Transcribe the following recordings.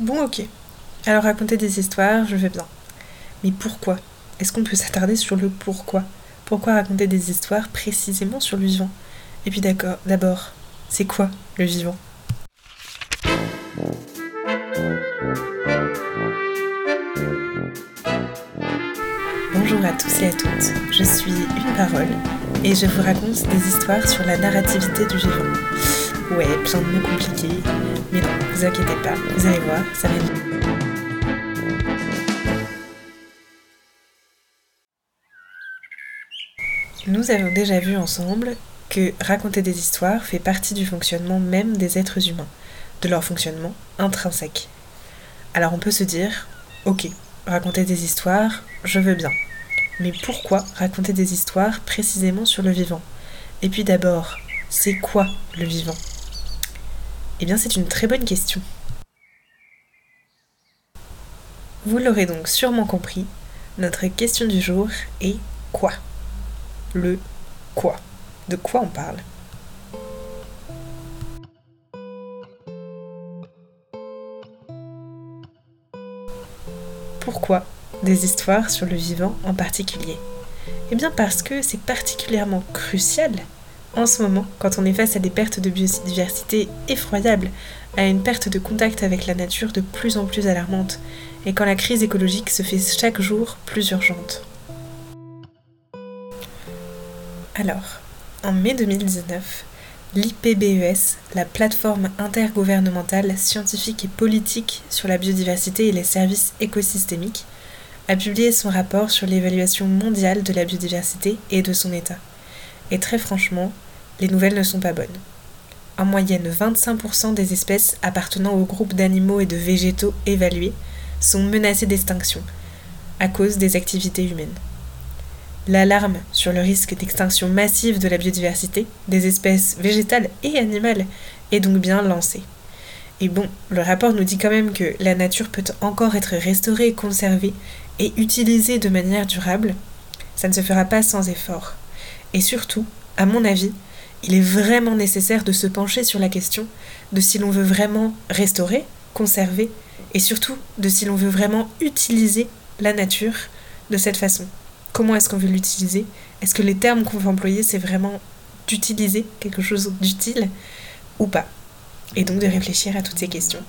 Bon ok. Alors raconter des histoires, je veux bien. Mais pourquoi? Est-ce qu'on peut s'attarder sur le pourquoi? Pourquoi raconter des histoires précisément sur le vivant? Et puis d'accord, d'abord, c'est quoi le vivant? Bonjour à tous et à toutes, je suis Une Parole et je vous raconte des histoires sur la narrativité du vivant. Ouais, plein de mots compliqués, mais non, vous inquiétez pas, vous allez voir, ça va être Nous avons déjà vu ensemble que raconter des histoires fait partie du fonctionnement même des êtres humains, de leur fonctionnement intrinsèque. Alors on peut se dire, ok, raconter des histoires, je veux bien. Mais pourquoi raconter des histoires précisément sur le vivant? Et puis d'abord, c'est quoi le vivant? Eh bien c'est une très bonne question. Vous l'aurez donc sûrement compris, notre question du jour est quoi? Le quoi De quoi on parle? Pourquoi des histoires sur le vivant en particulier? Eh bien parce que c'est particulièrement crucial en ce moment quand on est face à des pertes de biodiversité effroyables, à une perte de contact avec la nature de plus en plus alarmante, et quand la crise écologique se fait chaque jour plus urgente. Alors, en mai 2019, l'IPBES, la plateforme intergouvernementale scientifique et politique sur la biodiversité et les services écosystémiques, a publié son rapport sur l'évaluation mondiale de la biodiversité et de son état. Et très franchement, les nouvelles ne sont pas bonnes. En moyenne, 25% des espèces appartenant au groupe d'animaux et de végétaux évalués sont menacées d'extinction à cause des activités humaines. L'alarme sur le risque d'extinction massive de la biodiversité, des espèces végétales et animales, est donc bien lancée. Et bon, le rapport nous dit quand même que la nature peut encore être restaurée, conservée et utilisée de manière durable. Ça ne se fera pas sans effort. Et surtout, à mon avis, il est vraiment nécessaire de se pencher sur la question de si l'on veut vraiment restaurer, conserver, et surtout de si l'on veut vraiment utiliser la nature de cette façon. Comment est-ce qu'on veut l'utiliser? Est-ce que les termes qu'on veut employer, c'est vraiment d'utiliser quelque chose d'utile ou pas? Et donc de réfléchir à toutes ces questions.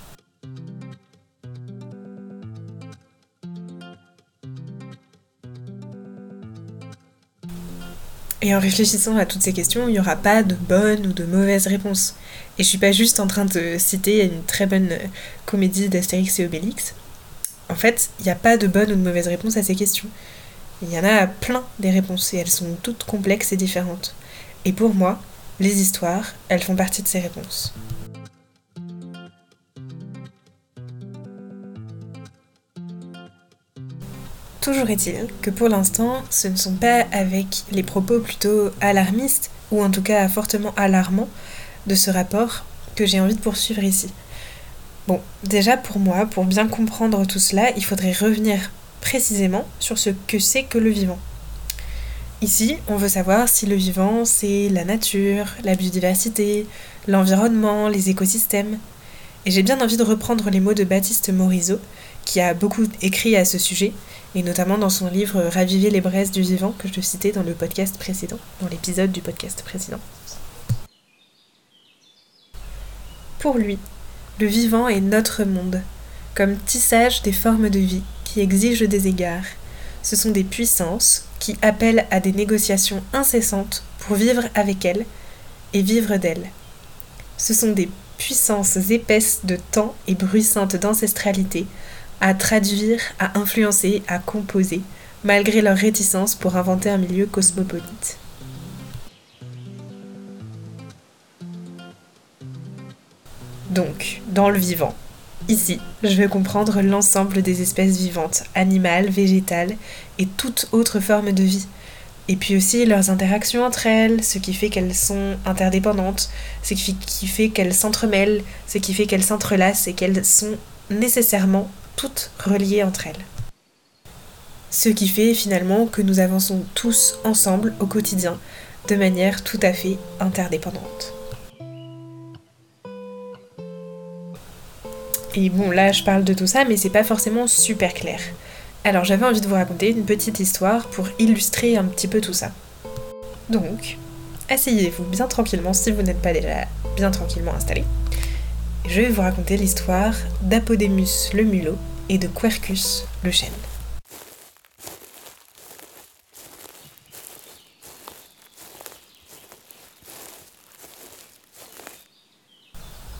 Et en réfléchissant à toutes ces questions, il n'y aura pas de bonne ou de mauvaise réponse. Et je suis pas juste en train de citer une très bonne comédie d'Astérix et Obélix. En fait, il n'y a pas de bonne ou de mauvaise réponse à ces questions. Il y en a plein des réponses et elles sont toutes complexes et différentes. Et pour moi, les histoires, elles font partie de ces réponses. Toujours est-il que pour l'instant, ce ne sont pas avec les propos plutôt alarmistes, ou en tout cas fortement alarmants, de ce rapport que j'ai envie de poursuivre ici. Bon, déjà pour moi, pour bien comprendre tout cela, il faudrait revenir précisément sur ce que c'est que le vivant. Ici, on veut savoir si le vivant, c'est la nature, la biodiversité, l'environnement, les écosystèmes. Et j'ai bien envie de reprendre les mots de Baptiste Morisot, qui a beaucoup écrit à ce sujet, et notamment dans son livre Raviver les braises du vivant, que je citais dans le podcast précédent, dans l'épisode du podcast précédent. Pour lui, le vivant est notre monde, comme tissage des formes de vie qui exigent des égards. Ce sont des puissances qui appellent à des négociations incessantes pour vivre avec elles et vivre d'elles. Ce sont des puissances épaisses de temps et bruissantes d'ancestralité à traduire, à influencer, à composer, malgré leur réticence pour inventer un milieu cosmopolite. Donc, dans le vivant, Ici, je vais comprendre l'ensemble des espèces vivantes, animales, végétales et toute autre forme de vie. Et puis aussi leurs interactions entre elles, ce qui fait qu'elles sont interdépendantes, ce qui fait qu'elles s'entremêlent, ce qui fait qu'elles s'entrelacent et qu'elles sont nécessairement toutes reliées entre elles. Ce qui fait finalement que nous avançons tous ensemble au quotidien de manière tout à fait interdépendante. Et bon, là je parle de tout ça, mais c'est pas forcément super clair. Alors j'avais envie de vous raconter une petite histoire pour illustrer un petit peu tout ça. Donc, asseyez-vous bien tranquillement si vous n'êtes pas déjà bien tranquillement installé. Je vais vous raconter l'histoire d'Apodémus le mulot et de Quercus le chêne.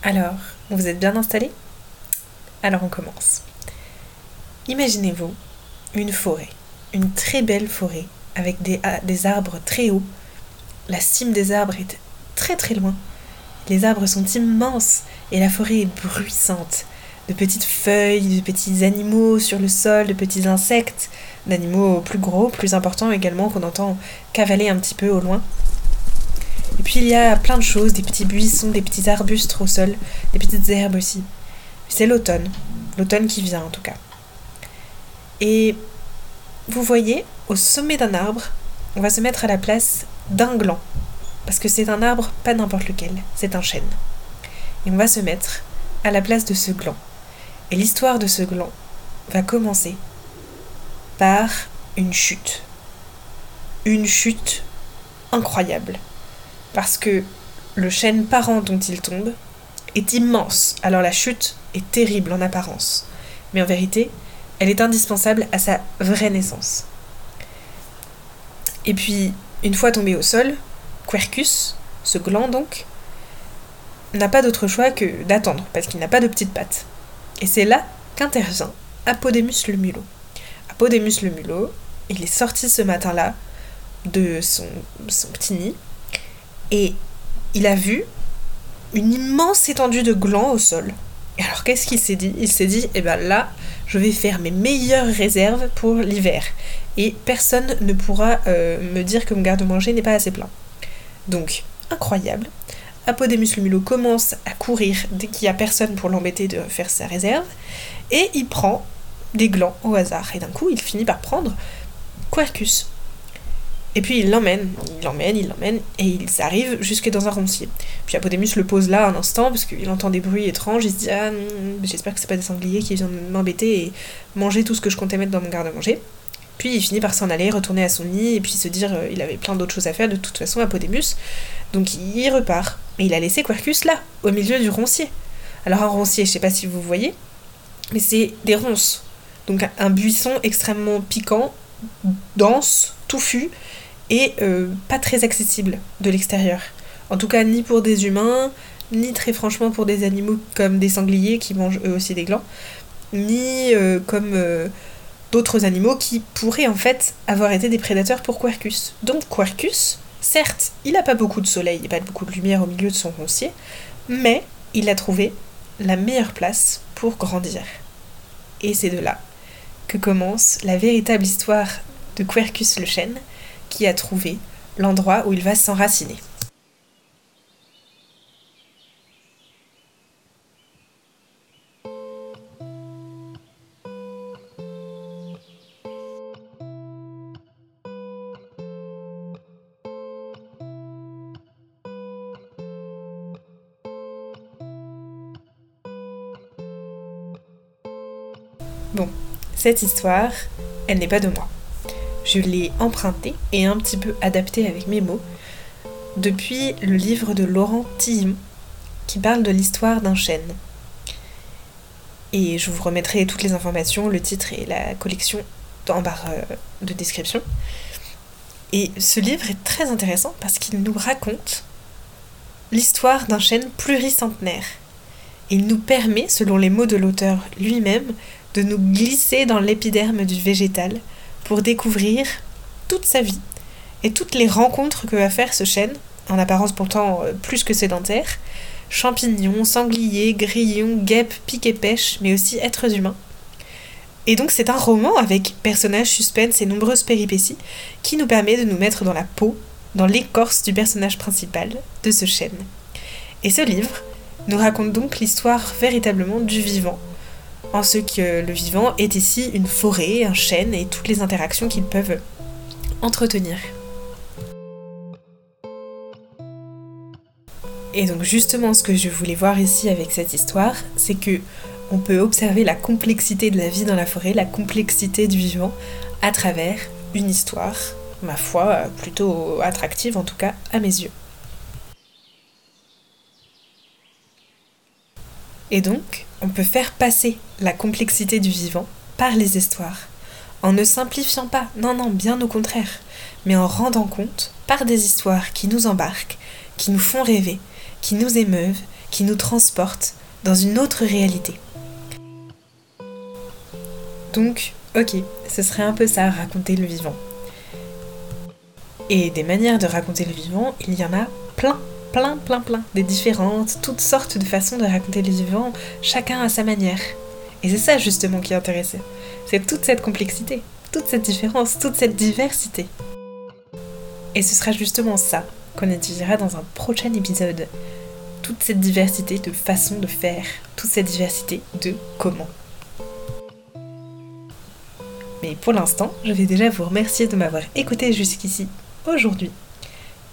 Alors, vous êtes bien installé Alors on commence. Imaginez-vous une forêt, une très belle forêt, avec des, des, arbres très hauts. La cime des arbres est très très loin. Les arbres sont immenses et la forêt est bruissante. De petites feuilles, de petits animaux sur le sol, de petits insectes, d'animaux plus gros, plus importants également qu'on entend cavaler un petit peu au loin. Et puis il y a plein de choses, des petits buissons, des petits arbustes au sol, des petites herbes aussi. C'est l'automne, l'automne qui vient en tout cas. Et vous voyez, au sommet d'un arbre, on va se mettre à la place d'un gland. Parce que c'est un arbre, pas n'importe lequel, c'est un chêne. Et on va se mettre à la place de ce gland. Et l'histoire de ce gland va commencer par une chute. Une chute incroyable parce que le chêne parent dont il tombe est immense, alors la chute est terrible en apparence, mais en vérité, elle est indispensable à sa vraie naissance. Et puis, une fois tombé au sol, Quercus, ce gland donc, n'a pas d'autre choix que d'attendre, parce qu'il n'a pas de petites pattes. Et c'est là qu'intervient Apodémus le mulot. Apodémus le mulot, il est sorti ce matin-là de son, petit nid, et il a vu une immense étendue de glands au sol. Et alors qu'est-ce qu'il s'est dit? Il s'est dit, eh ben là, je vais faire mes meilleures réserves pour l'hiver. Et personne ne pourra euh, me dire que mon garde-manger n'est pas assez plein. Donc, incroyable. Apodémus le mulot commence à courir dès qu'il n'y a personne pour l'embêter de faire sa réserve. Et il prend des glands au hasard. Et d'un coup, il finit par prendre Quercus, et puis il l'emmène, il l'emmène, il l'emmène, et ils arrivent jusque dans un roncier. Puis Apodémus le pose là un instant, parce qu'il entend des bruits étranges, il se dit Ah, j'espère que c'est pas des sangliers qui viennent m'embêter et manger tout ce que je comptais mettre dans mon garde-manger. Puis il finit par s'en aller, retourner à son nid, et puis se dire euh, il avait plein d'autres choses à faire de toute façon, Apodémus. Donc il repart. Et il a laissé Quercus là, au milieu du roncier. Alors un roncier, je sais pas si vous voyez, mais c'est des ronces. Donc un buisson extrêmement piquant, dense, touffu, et euh, pas très accessible de l'extérieur. En tout cas, ni pour des humains, ni très franchement pour des animaux comme des sangliers qui mangent eux aussi des glands, ni euh, comme d'autres animaux qui pourraient en fait avoir été des prédateurs pour Quercus. Donc Quercus, certes, il n'a pas beaucoup de soleil et pas beaucoup de lumière au milieu de son roncier, mais il a trouvé la meilleure place pour grandir. Et c'est de là que commence la véritable histoire de Quercus le chêne, qui a trouvé l'endroit où il va s'enraciner. Bon, cette histoire, elle n'est pas de moi je l'ai emprunté et un petit peu adapté avec mes mots depuis le livre de Laurent Tillon qui parle de l'histoire d'un chêne. Et je vous remettrai toutes les informations, le titre et la collection en barre euh, de description. Et ce livre est très intéressant parce qu'il nous raconte l'histoire d'un chêne pluricentenaire. Il nous permet, selon les mots de l'auteur lui-même, de nous glisser dans l'épiderme du végétal pour découvrir toute sa vie et toutes les rencontres que va faire ce chêne, en apparence pourtant euh, plus que sédentaire, champignons, sangliers, grillons, guêpes, piques et pêches, mais aussi êtres humains. Et donc c'est un roman avec personnages, suspense et nombreuses péripéties qui nous permet de nous mettre dans la peau, dans l'écorce du personnage principal de ce chêne. Et ce livre nous raconte donc l'histoire véritablement du vivant, en ce que le vivant est ici une forêt, un chêne et toutes les interactions qu'ils peuvent entretenir. Et donc justement ce que je voulais voir ici avec cette histoire, c'est que on peut observer la complexité de la vie dans la forêt, la complexité du vivant, à travers une histoire, ma foi, plutôt attractive en tout cas à mes yeux. Et donc, on peut faire passer la complexité du vivant par les histoires, en ne simplifiant pas, non, non, bien au contraire, mais en rendant compte par des histoires qui nous embarquent, qui nous font rêver, qui nous émeuvent, qui nous transportent dans une autre réalité. Donc, ok, ce serait un peu ça, raconter le vivant. Et des manières de raconter le vivant, il y en a plein, plein, plein, plein, des différentes, toutes sortes de façons de raconter le vivant, chacun à sa manière. Et c'est ça justement qui est intéressant. C'est toute cette complexité, toute cette différence, toute cette diversité. Et ce sera justement ça qu'on étudiera dans un prochain épisode. Toute cette diversité de façons de faire, toute cette diversité de comment. Mais pour l'instant, je vais déjà vous remercier de m'avoir écouté jusqu'ici aujourd'hui.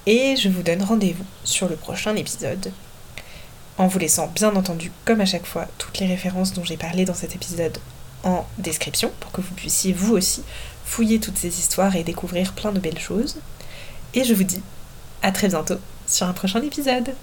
Et je vous donne rendez-vous sur le prochain épisode. En vous laissant bien entendu, comme à chaque fois, toutes les références dont j'ai parlé dans cet épisode en description pour que vous puissiez vous aussi fouiller toutes ces histoires et découvrir plein de belles choses. Et je vous dis à très bientôt sur un prochain épisode.